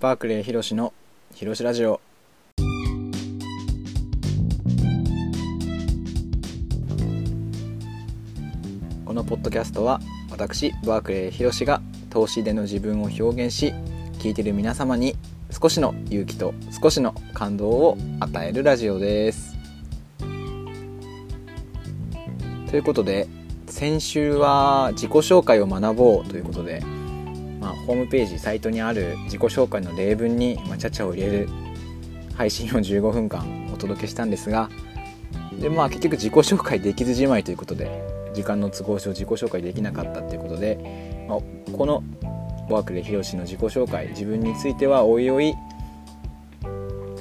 バークレーひろしのひろしラジオ。このポッドキャストは私バークレーひろしが投資での自分を表現し聞いている皆様に少しの勇気と少しの感動を与えるラジオです。ということで先週は自己紹介を学ぼうということで、ホームページサイトにある自己紹介の例文に、まあ、ちゃちゃを入れる配信を15分間お届けしたんですがで、まあ、結局自己紹介できずじまいということで時間の都合上自己紹介できなかったということで、まあ、このワークでヒロシの自己紹介自分についてはおいおい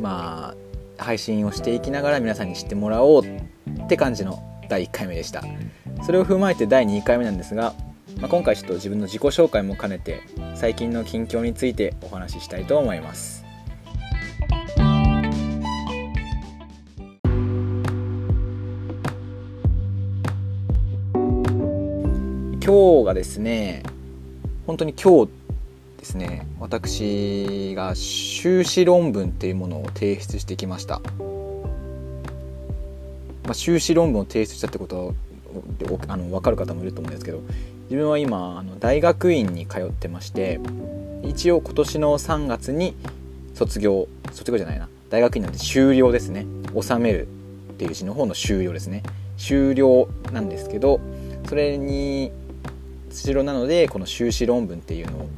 まあ配信をしていきながら皆さんに知ってもらおうって感じの第1回目でした。それを踏まえて第2回目なんですが、まあ、今回ちょっと自分の自己紹介も兼ねて最近の近況についてお話ししたいと思います。今日がですね本当に今日ですね私が修士論文っていうものを提出してきました、まあ、修士論文を提出したってことはあの分かる方もいると思うんですけど自分は今あの大学院に通ってまして一応今年の3月に卒業卒業じゃないな。大学院なんで修了ですね。収めるっていう字の方の修了ですね。修了なんですけどそれに卒業なのでこの修士論文っていうのを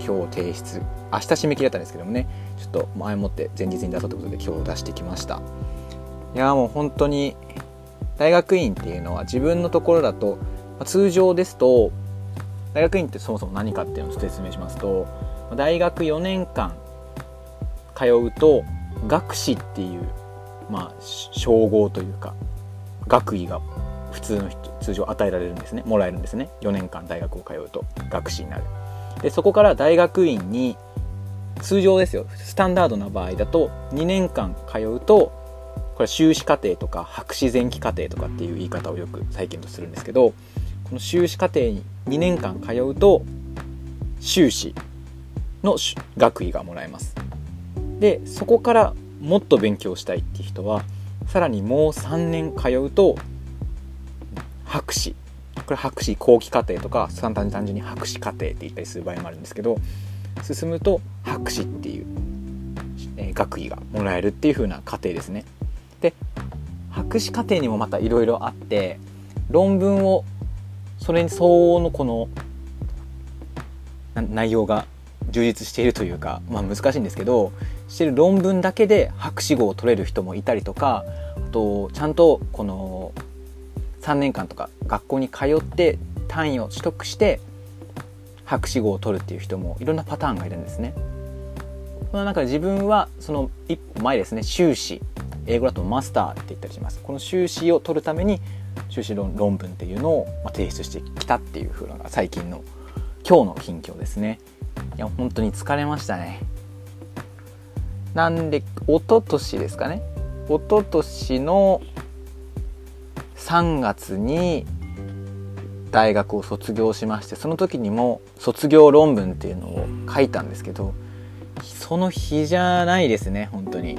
今日提出明日締め切りだったんですけどもね。ちょっと前もって前日に出そうということで今日出してきました。いやもう本当に大学院っていうのは自分のところだと、通常ですと大学院ってそもそも何かっていうのを説明しますと大学4年間通うと学士っていう、まあ、称号というか学位が普通の人通常与えられるんですね。もらえるんですね。4年間大学を通うと学士になる。でそこから大学院に通常ですよ。スタンダードな場合だと2年間通うとこれ修士課程とか博士前期課程とかっていう言い方をよく再建とするんですけどこの修士課程に2年間通うと修士の学位がもらえますでそこからもっと勉強したいっていう人はさらにもう3年通うと博士これ博士後期課程とか単単純に博士課程って言ったりする場合もあるんですけど進むと博士っていう、え学位がもらえるっていう風な過程ですね。で博士課程にもまたいろいろあって論文をそれに相応のこの内容が充実しているというか、まあ、難しいんですけどしてる論文だけで博士号を取れる人もいたりとかあとちゃんとこの3年間とか学校に通って単位を取得して博士号を取るっていう人もいろんなパターンがいるんですね。その中で自分はその一歩前ですね修士英語だとマスターって言ったりしますこの修士を取るために修士論論文っていうのを提出してきたっていう風なのが最近の今日の近況ですね。いや本当に疲れましたね。なんで一昨年ですかね。一昨年の3月に大学を卒業しましてその時にも卒業論文っていうのを書いたんですけどその日じゃないですね本当に。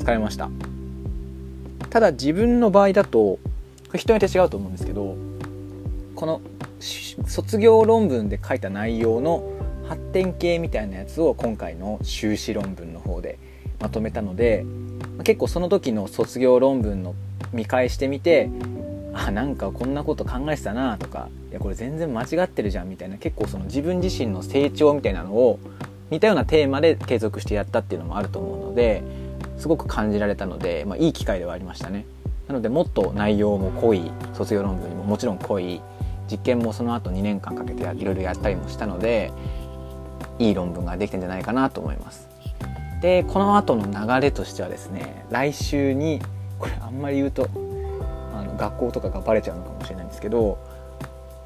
疲れました。ただ自分の場合だと人によって違うと思うんですけどこの卒業論文で書いた内容の発展系みたいなやつを今回の修士論文の方でまとめたので結構その時の卒業論文の見返してみてあなんかこんなこと考えてたなとかいやこれ全然間違ってるじゃんみたいな結構その自分自身の成長みたいなのを似たようなテーマで継続してやったっていうのもあると思うのですごく感じられたので、まあ、いい機会ではありましたね。なのでもっと内容も濃い卒業論文にももちろん濃い。実験もその後2年間かけていろいろやったりもしたのでいい論文ができてんじゃないかなと思います。でこの後の流れとしてはですね来週にこれあんまり言うとあの学校とかがバレちゃうのかもしれないんですけど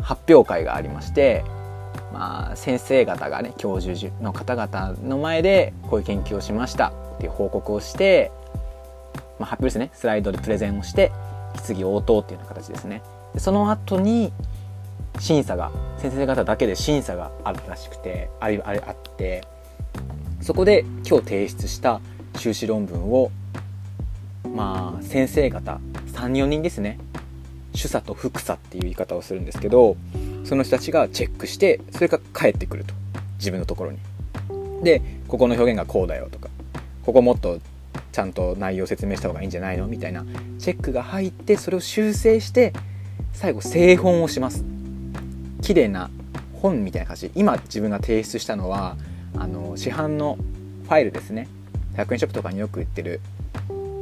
発表会がありまして、まあ、先生方がね教授の方々の前でこういう研究をしましたっていう報告をして、まあ、発表ですね。スライドでプレゼンをして質疑応答っていうような形ですね。でその後に審査が先生方だけで審査があるらしくてありああってそこで今日提出した修士論文をまあ先生方34人ですね。主査と副査っていう言い方をするんですけどその人たちがチェックしてそれが返ってくると。自分のところに。でここの表現がこうだよとかここもっとちゃんと内容を説明した方がいいんじゃないの？みたいなチェックが入ってそれを修正して最後製本をします。綺麗な本みたいな感じ。今自分が提出したのはあの市販のファイルですね。100円ショップとかによく売ってる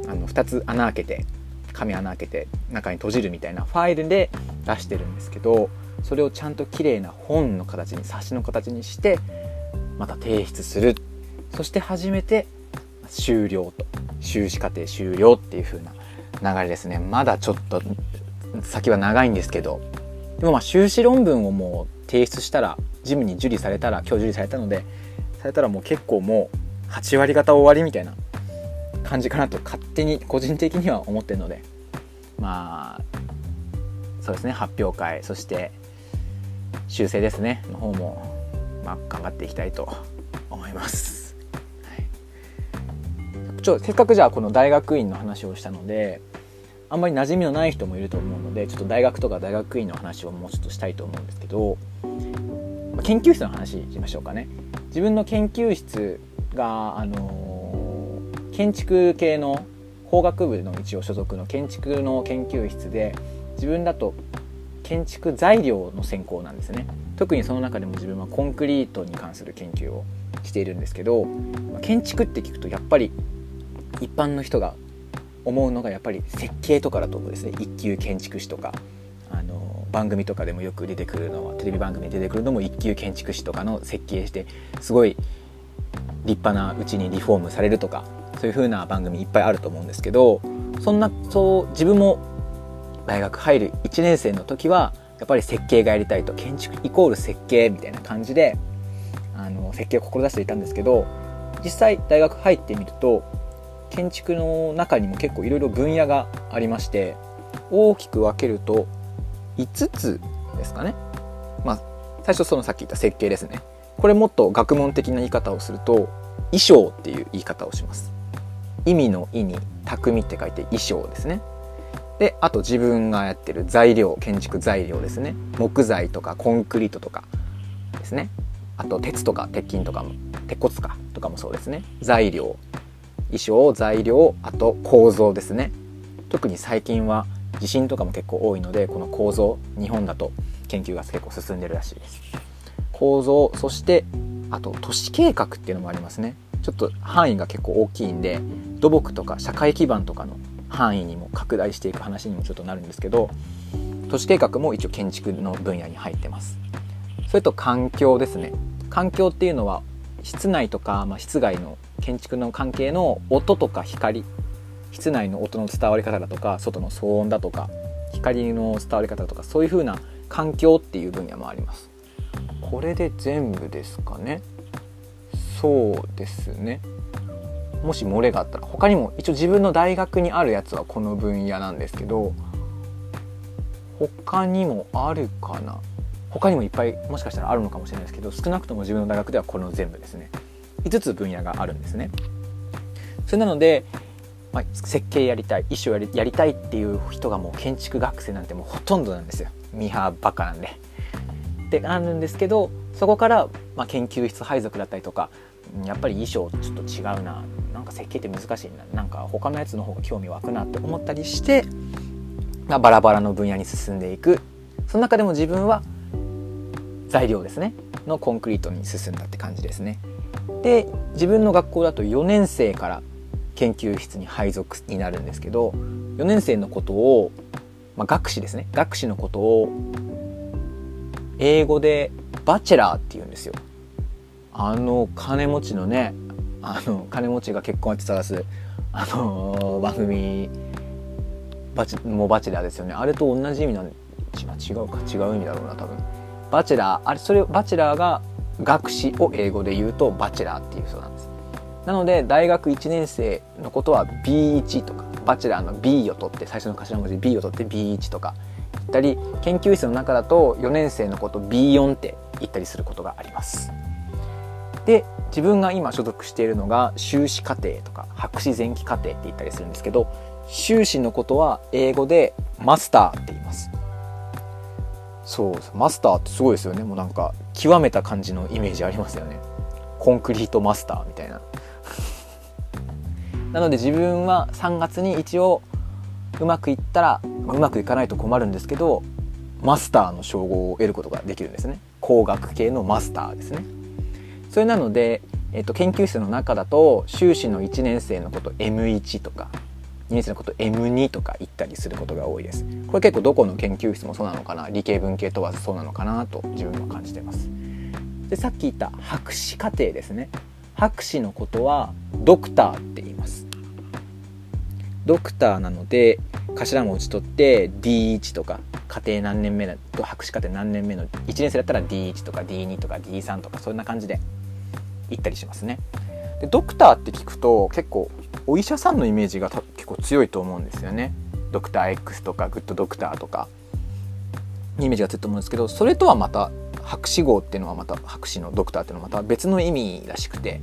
あの2つ穴開けて紙穴開けて中に閉じるみたいなファイルで出してるんですけどそれをちゃんと綺麗な本の形に冊子の形にしてまた提出する。そして初めて終了と。修士課程終了っていう風な流れですね。まだちょっと先は長いんですけど。でもまあ修士論文をもう提出したら事務に受理されたら今日受理されたのでされたらもう結構もう8割方終わりみたいな感じかなと勝手に個人的には思ってるので。まあそうですね。発表会そして修正ですね。の方も、まあ、頑張っていきたいと思います。ちょせっかくじゃあこの大学院の話をしたのであんまり馴染みのない人もいると思うのでちょっと大学とか大学院の話をもうちょっとしたいと思うんですけど研究室の話しましょうかね。自分の研究室があの建築系の工学部の一応所属の建築の研究室で自分だと建築材料の専攻なんですね。特にその中でも自分はコンクリートに関する研究をしているんですけど建築って聞くとやっぱり一般の人が思うのがやっぱり設計とかだと思うんですね。一級建築士とかあの番組とかでもよく出てくるのはテレビ番組で出てくるのも一級建築士とかの設計してすごい立派なうちにリフォームされるとかそういう風な番組いっぱいあると思うんですけどそんなそう自分も大学入る1年生の時はやっぱり設計がやりたいと建築イコール設計みたいな感じであの設計を志していたんですけど実際大学入ってみると建築の中にも結構いろいろ分野がありまして大きく分けると5つですかね。まあ最初そのさっき言った設計ですね。これもっと学問的な言い方をすると衣装っていう言い方をします。意味の意に匠って書いて衣装ですね。であと自分がやってる材料建築材料ですね。木材とかコンクリートとかですね。あと鉄とか鉄筋とかも鉄骨かとかもそうですね。材料。衣装材料あと構造ですね。特に最近は地震とかも結構多いのでこの構造日本だと研究が結構進んでるらしいです。構造そしてあと都市計画っていうのもありますね。ちょっと範囲が結構大きいんで土木とか社会基盤とかの範囲にも拡大していく話にもちょっとなるんですけど都市計画も一応建築の分野に入ってます。それと環境ですね。環境っていうのは室内とか、まあ、室外の建築の関係の音とか光室内の音の伝わり方だとか外の騒音だとか光の伝わり方とかそういう風な環境っていう分野もあります。これで全部ですかね？そうですね。もし漏れがあったら他にも一応自分の大学にあるやつはこの分野なんですけど他にもあるかな？他にもいっぱいもしかしたらあるのかもしれないですけど少なくとも自分の大学ではこの全部ですね。5つ分野があるんですね。それなので、まあ、設計やりたい衣装やりやりたいっていう人がもう建築学生なんてもうほとんどなんですよ。ミーハーばっかなんで。ってあるんですけどそこから、まあ、研究室配属だったりとかやっぱり衣装ちょっと違うな。なんか設計って難しいな。なんか他のやつの方が興味湧くなって思ったりして、まあ、バラバラの分野に進んでいく。その中でも自分は材料ですね。のコンクリートに進んだって感じですね。で自分の学校だと4年生から研究室に配属になるんですけど4年生のことを、まあ、学士ですね。学士のことを英語でバチェラーって言うんですよ。あの金持ちのねあの金持ちが結婚って探すあの番組バチもうバチェラーですよね。あれと同じ意味なん違うか違う意味だろうな多分。バチェラー。あれそれバチェラーが学士を英語で言うとバチェラーっていうそうなんです。なので大学1年生のことは B1 とかバチェラーの B を取って最初の頭文字 B を取って B1 とか言ったり研究室の中だと4年生のこと B4 って言ったりすることがあります。で自分が今所属しているのが修士課程とか博士前期課程って言ったりするんですけど修士のことは英語でマスターって言いますそうマスターってすごいですよね。もうなんか極めた感じのイメージありますよね。コンクリートマスターみたいな。なので自分は3月に一応うまくいったらうまくいかないと困るんですけどマスターの称号を得ることができるんですね。工学系のマスターですね。それなので、えっと、研究室の中だと修士の1年生のこと M1 とか2年生のこと M2 とか言ったりすることが多いです。これ結構どこの研究室もそうなのかな？理系文系問わずそうなのかな？と自分は感じてます。でさっき言った博士課程ですね。博士のことはドクターって言います。ドクターなので頭文字取って D1 とか家庭何年目だと博士課程何年目の1年生だったら D1 とか D2 とか D3 とかそんな感じで行ったりしますね。でドクターって聞くと結構お医者さんのイメージが結構強いと思うんですよね。ドクター X とかグッドドクターとか。イメージがついと思うんですけどそれとはまた博士号っていうのはまた博士のドクターっていうのはまた別の意味らしくて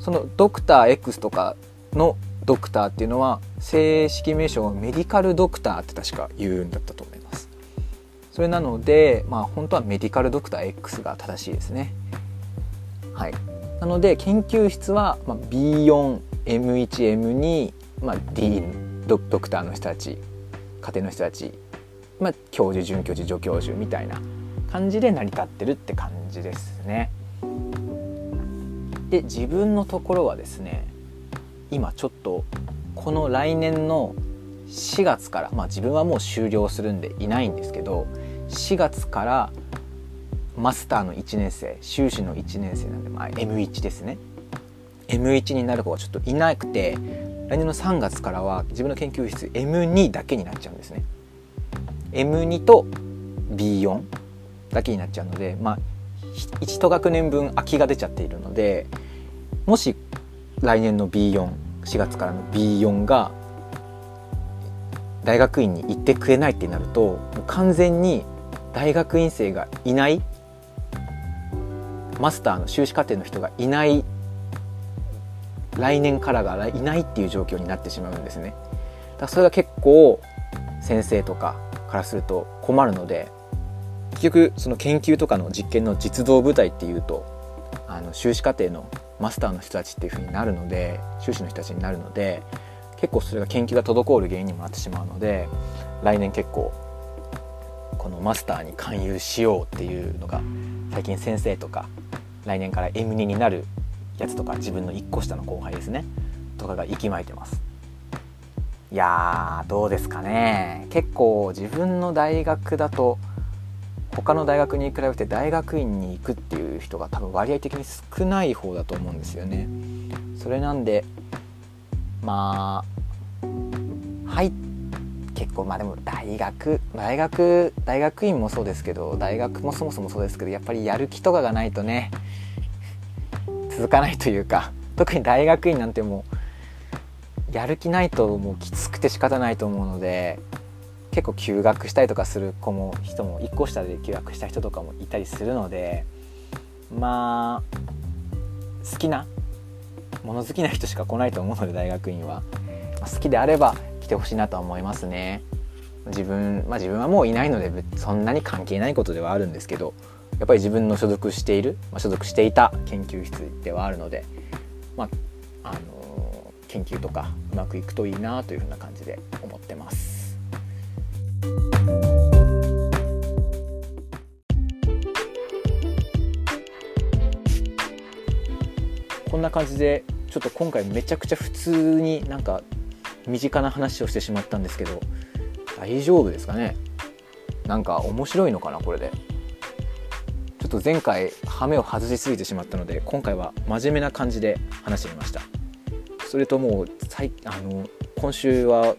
そのドクター X とかのドクターっていうのは正式名称はメディカルドクターって確か言うんだったと思います。それなのでまあ本当はメディカルドクター X が正しいですね。はい。なので研究室は、ま B4 M1M2、まあ、D ドドクターの人たち家庭の人たち、まあ、教授准教授助教授みたいな感じで成り立ってるって感じですね。で自分のところはですね今ちょっとこの来年の4月から、まあ、自分はもう終了するんでいないんですけど4月からマスターの1年生修士の1年生なんで、まあ、M1 ですね M1 になる子がちょっといなくて来年の3月からは自分の研究室 M2 だけになっちゃうんですね。M2 と B4 だけになっちゃうのでまあ1学年分空きが出ちゃっているのでもし来年の B44 月からの B4 が大学院に行ってくれないってなるともう完全に大学院生がいないマスターの修士課程の人がいない来年からがいないっていう状況になってしまうんですね。だからそれが結構先生とかからすると困るので結局その研究とかの実験の実動部隊っていうとあの修士課程のマスターの人たちっていう風になるので修士の人たちになるので結構それが研究が滞る原因にもなってしまうので来年結構このマスターに勧誘しようっていうのが最近先生とか来年から M2 になるやつとか自分の1個下の後輩ですね。とかが息巻いてます。いやーどうですかね。結構自分の大学だと他の大学に比べて大学院に行くっていう人が多分割合的に少ない方だと思うんですよね。それなんでまあはい。結構まあでも大学大学大学院もそうですけど大学もそもそもそうですけどやっぱりやる気とかがないとね続かないというか特に大学院なんてもうやる気ないともうきつくて仕方ないと思うので結構休学したりとかする子も人も1個下で休学した人とかもいたりするのでまあ好きな物好きな人しか来ないと思うので大学院は、ま、好きであれば来てほしいなとは思いますね。自分まあ自分はもういないのでそんなに関係ないことではあるんですけどやっぱり自分の所属している、まあ、所属していた研究室ではあるのでまああの研究とかうまくいくといいなというふうな感じで思ってます。こんな感じでちょっと今回めちゃくちゃ普通になんか身近な話をしてしまったんですけど大丈夫ですかね？なんか面白いのかなこれでと前回羽目を外しすぎてしまったので今回は真面目な感じで話してみましたそれともうあの今週は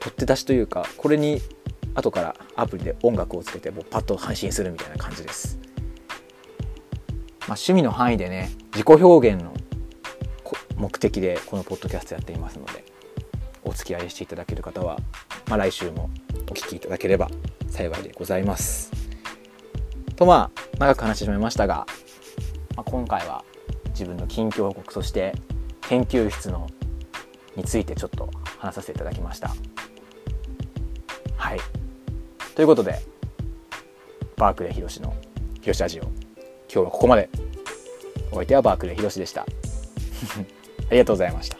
取って出しというかこれに後からアプリで音楽をつけてもうパッと配信するみたいな感じですまあ、趣味の範囲でね自己表現の目的でこのポッドキャストやっていますのでお付き合いしていただける方は、まあ、来週もお聴きいただければ幸いでございます。とまあ長く話してしまいましたがまあ、今回は自分の近況報告そして研究室のについてちょっと話させていただきました。はい。ということでバークレーひろしのひろしラジオ今日はここまで。お相手はバークレーひろしでした。ありがとうございました。